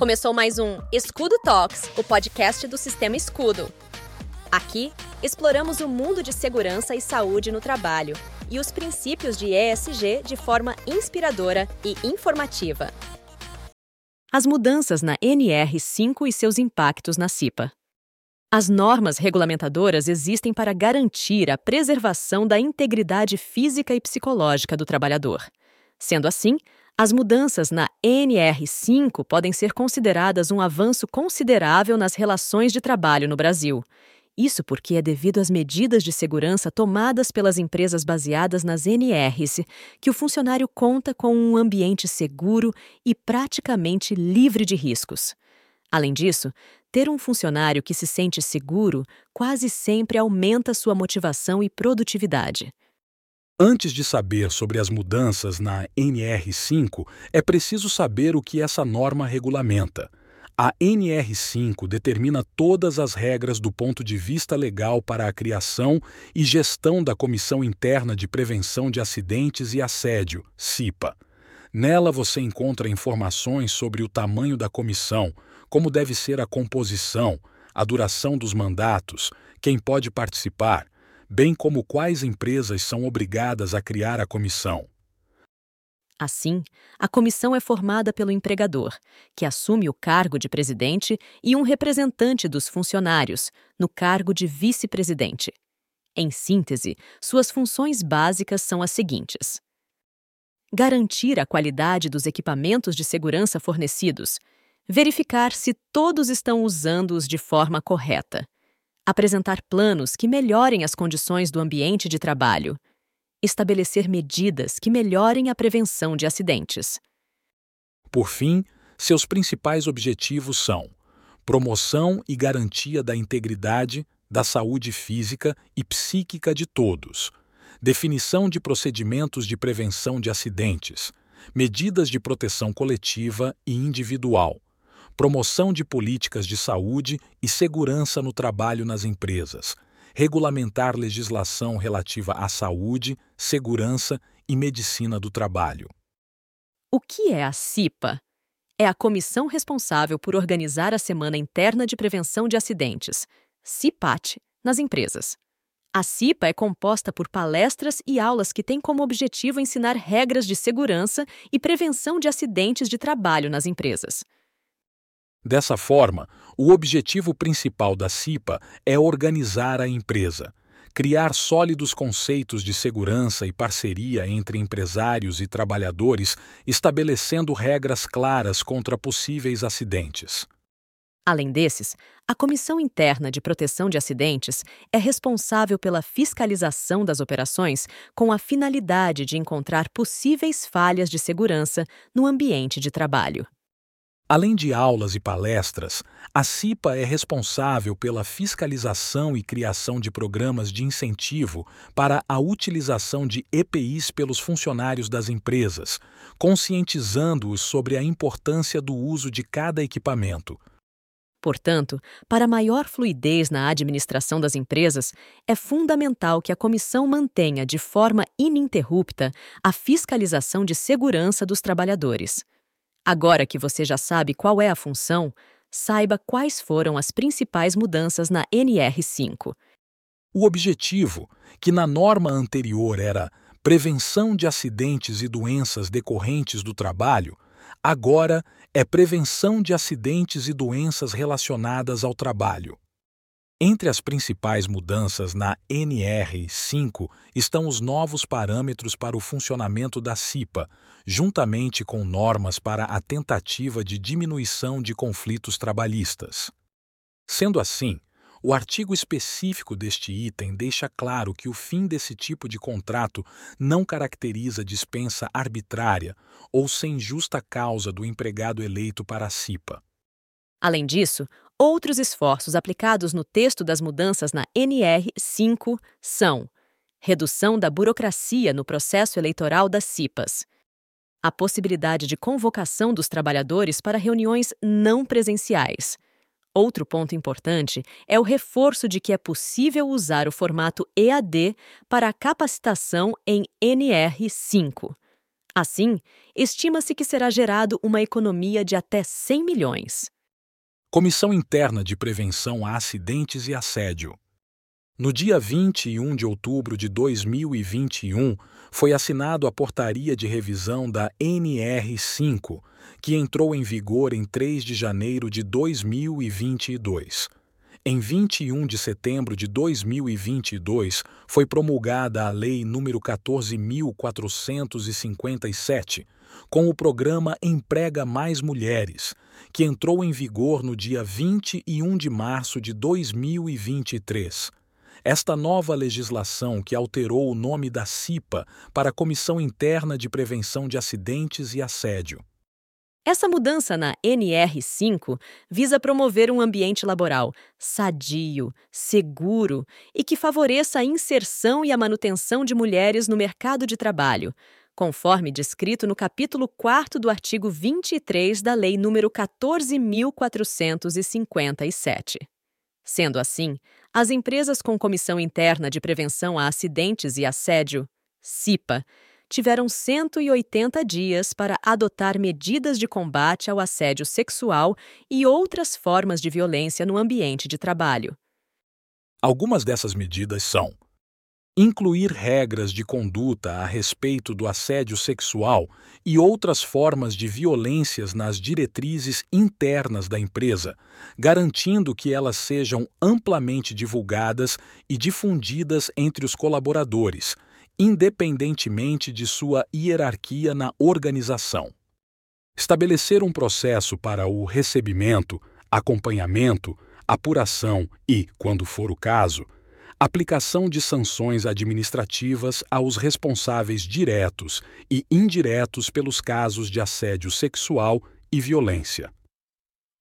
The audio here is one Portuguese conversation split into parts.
Começou mais um Escudo Talks, o podcast do Sistema Escudo. Aqui, exploramos o mundo de segurança e saúde no trabalho e os princípios de ESG de forma inspiradora e informativa. As mudanças na NR5 e seus impactos na CIPA. As normas regulamentadoras existem para garantir a preservação da integridade física e psicológica do trabalhador. Sendo assim, as mudanças na NR5 podem ser consideradas um avanço considerável nas relações de trabalho no Brasil. Isso porque é devido às medidas de segurança tomadas pelas empresas baseadas nas NRs que o funcionário conta com um ambiente seguro e praticamente livre de riscos. Além disso, ter um funcionário que se sente seguro quase sempre aumenta sua motivação e produtividade. Antes de saber sobre as mudanças na NR5, é preciso saber o que essa norma regulamenta. A NR5 determina todas as regras do ponto de vista legal para a criação e gestão da Comissão Interna de Prevenção de Acidentes e Assédio, CIPA. Nela você encontra informações sobre o tamanho da comissão, como deve ser a composição, a duração dos mandatos, quem pode participar, bem como quais empresas são obrigadas a criar a comissão. Assim, a comissão é formada pelo empregador, que assume o cargo de presidente, e um representante dos funcionários, no cargo de vice-presidente. Em síntese, suas funções básicas são as seguintes: garantir a qualidade dos equipamentos de segurança fornecidos, verificar se todos estão usando-os de forma correta, apresentar planos que melhorem as condições do ambiente de trabalho, estabelecer medidas que melhorem a prevenção de acidentes. Por fim, seus principais objetivos são promoção e garantia da integridade, da saúde física e psíquica de todos, definição de procedimentos de prevenção de acidentes, medidas de proteção coletiva e individual, promoção de políticas de saúde e segurança no trabalho nas empresas, regulamentar legislação relativa à saúde, segurança e medicina do trabalho. O que é a CIPA? É a comissão responsável por organizar a Semana Interna de Prevenção de Acidentes, CIPAT, nas empresas. A CIPA é composta por palestras e aulas que têm como objetivo ensinar regras de segurança e prevenção de acidentes de trabalho nas empresas. Dessa forma, o objetivo principal da CIPA é organizar a empresa, criar sólidos conceitos de segurança e parceria entre empresários e trabalhadores, estabelecendo regras claras contra possíveis acidentes. Além desses, a Comissão Interna de Proteção de Acidentes é responsável pela fiscalização das operações com a finalidade de encontrar possíveis falhas de segurança no ambiente de trabalho. Além de aulas e palestras, a CIPA é responsável pela fiscalização e criação de programas de incentivo para a utilização de EPIs pelos funcionários das empresas, conscientizando-os sobre a importância do uso de cada equipamento. Portanto, para maior fluidez na administração das empresas, é fundamental que a comissão mantenha de forma ininterrupta a fiscalização de segurança dos trabalhadores. Agora que você já sabe qual é a função, saiba quais foram as principais mudanças na NR5. O objetivo, que na norma anterior era prevenção de acidentes e doenças decorrentes do trabalho, agora é prevenção de acidentes e doenças relacionadas ao trabalho. Entre as principais mudanças na NR5 estão os novos parâmetros para o funcionamento da CIPA, juntamente com normas para a tentativa de diminuição de conflitos trabalhistas. Sendo assim, o artigo específico deste item deixa claro que o fim desse tipo de contrato não caracteriza dispensa arbitrária ou sem justa causa do empregado eleito para a CIPA. Além disso, outros esforços aplicados no texto das mudanças na NR5 são redução da burocracia no processo eleitoral das CIPAS, a possibilidade de convocação dos trabalhadores para reuniões não presenciais. Outro ponto importante é o reforço de que é possível usar o formato EAD para a capacitação em NR5 Assim, estima-se que será gerado uma economia de até 100 milhões. Comissão Interna de Prevenção a Acidentes e Assédio. No dia 21 de outubro de 2021, foi assinado a portaria de revisão da NR5, que entrou em vigor em 3 de janeiro de 2022. Em 21 de setembro de 2022, foi promulgada a Lei nº 14.457, com o programa Emprega Mais Mulheres, que entrou em vigor no dia 21 de março de 2023. Esta nova legislação, que alterou o nome da CIPA para Comissão Interna de Prevenção de Acidentes e Assédio, essa mudança na NR5 visa promover um ambiente laboral sadio, seguro e que favoreça a inserção e a manutenção de mulheres no mercado de trabalho, conforme descrito no capítulo 4 do artigo 23 da Lei nº 14.457. Sendo assim, as empresas com Comissão Interna de Prevenção a Acidentes e Assédio, CIPA, tiveram 180 dias para adotar medidas de combate ao assédio sexual e outras formas de violência no ambiente de trabalho. Algumas dessas medidas são: incluir regras de conduta a respeito do assédio sexual e outras formas de violências nas diretrizes internas da empresa, garantindo que elas sejam amplamente divulgadas e difundidas entre os colaboradores independentemente de sua hierarquia na organização. Estabelecer um processo para o recebimento, acompanhamento, apuração e, quando for o caso, aplicação de sanções administrativas aos responsáveis diretos e indiretos pelos casos de assédio sexual e violência.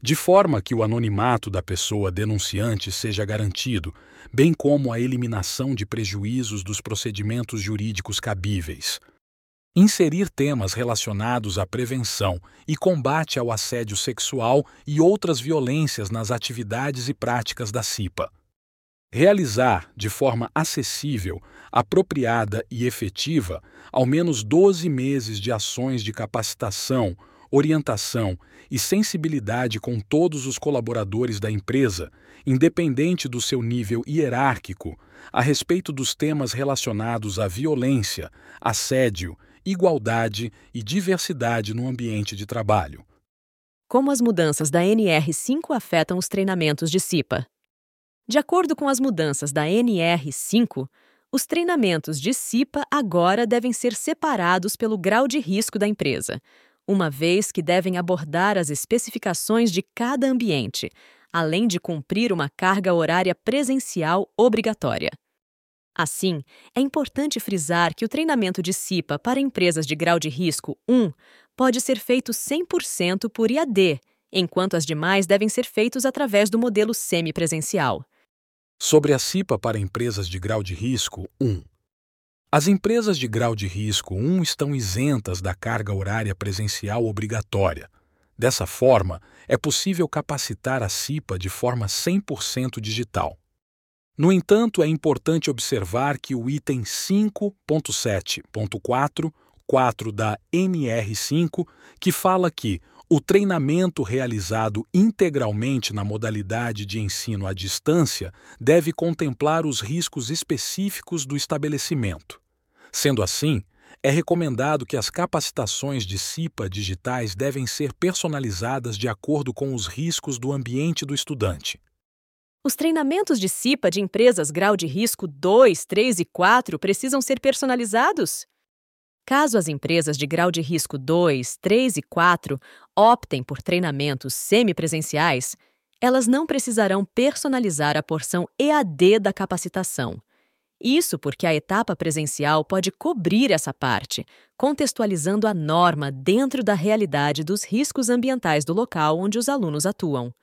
De forma que o anonimato da pessoa denunciante seja garantido, bem como a eliminação de prejuízos dos procedimentos jurídicos cabíveis. Inserir temas relacionados à prevenção e combate ao assédio sexual e outras violências nas atividades e práticas da CIPA. Realizar, de forma acessível, apropriada e efetiva, ao menos 12 meses de ações de capacitação, orientação e sensibilidade com todos os colaboradores da empresa, independente do seu nível hierárquico, a respeito dos temas relacionados à violência, assédio, igualdade e diversidade no ambiente de trabalho. Como as mudanças da NR5 afetam os treinamentos de CIPA? De acordo com as mudanças da NR5, os treinamentos de CIPA agora devem ser separados pelo grau de risco da empresa, uma vez que devem abordar as especificações de cada ambiente, além de cumprir uma carga horária presencial obrigatória. Assim, é importante frisar que o treinamento de CIPA para empresas de grau de risco 1 pode ser feito 100% por IAD, enquanto as demais devem ser feitos através do modelo semipresencial. Sobre a CIPA para empresas de grau de risco 1. As empresas de grau de risco 1 estão isentas da carga horária presencial obrigatória. Dessa forma, é possível capacitar a CIPA de forma 100% digital. No entanto, é importante observar que o item 5.7.4 4 da NR5, que fala que o treinamento realizado integralmente na modalidade de ensino à distância deve contemplar os riscos específicos do estabelecimento. Sendo assim, é recomendado que as capacitações de CIPA digitais devem ser personalizadas de acordo com os riscos do ambiente do estudante. Os treinamentos de CIPA de empresas grau de risco 2, 3 e 4 precisam ser personalizados? Caso as empresas de grau de risco 2, 3 e 4 optem por treinamentos semipresenciais, elas não precisarão personalizar a porção EAD da capacitação. Isso porque a etapa presencial pode cobrir essa parte, contextualizando a norma dentro da realidade dos riscos ambientais do local onde os alunos atuam.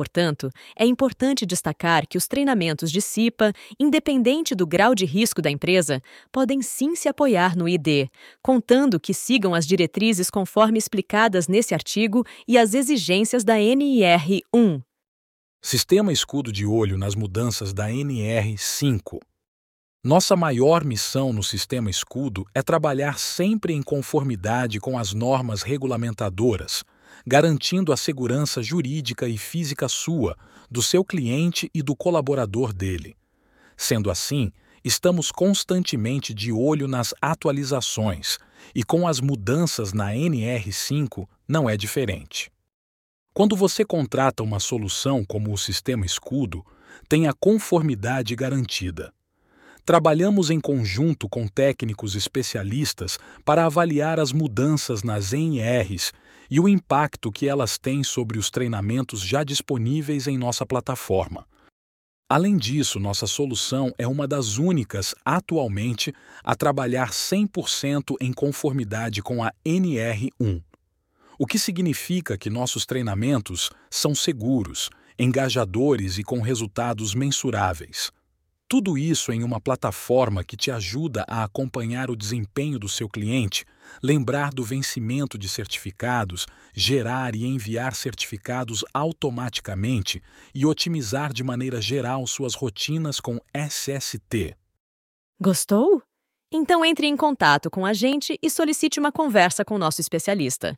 Portanto, é importante destacar que os treinamentos de CIPA, independente do grau de risco da empresa, podem sim se apoiar no ID, contando que sigam as diretrizes conforme explicadas nesse artigo e as exigências da NIR 1. Sistema escudo de olho nas mudanças da NR 5. Nossa maior missão no sistema Escudo é trabalhar sempre em conformidade com as normas regulamentadoras, garantindo a segurança jurídica e física sua, do seu cliente e do colaborador dele. Sendo assim, estamos constantemente de olho nas atualizações e com as mudanças na NR5 não é diferente. Quando você contrata uma solução como o Sistema Escudo, tem a conformidade garantida. Trabalhamos em conjunto com técnicos especialistas para avaliar as mudanças nas NRs e o impacto que elas têm sobre os treinamentos já disponíveis em nossa plataforma. Além disso, nossa solução é uma das únicas, atualmente, a trabalhar 100% em conformidade com a NR1, o que significa que nossos treinamentos são seguros, engajadores e com resultados mensuráveis. Tudo isso em uma plataforma que te ajuda a acompanhar o desempenho do seu cliente, lembrar do vencimento de certificados, gerar e enviar certificados automaticamente e otimizar de maneira geral suas rotinas com SST. Gostou? Então entre em contato com a gente e solicite uma conversa com nosso especialista.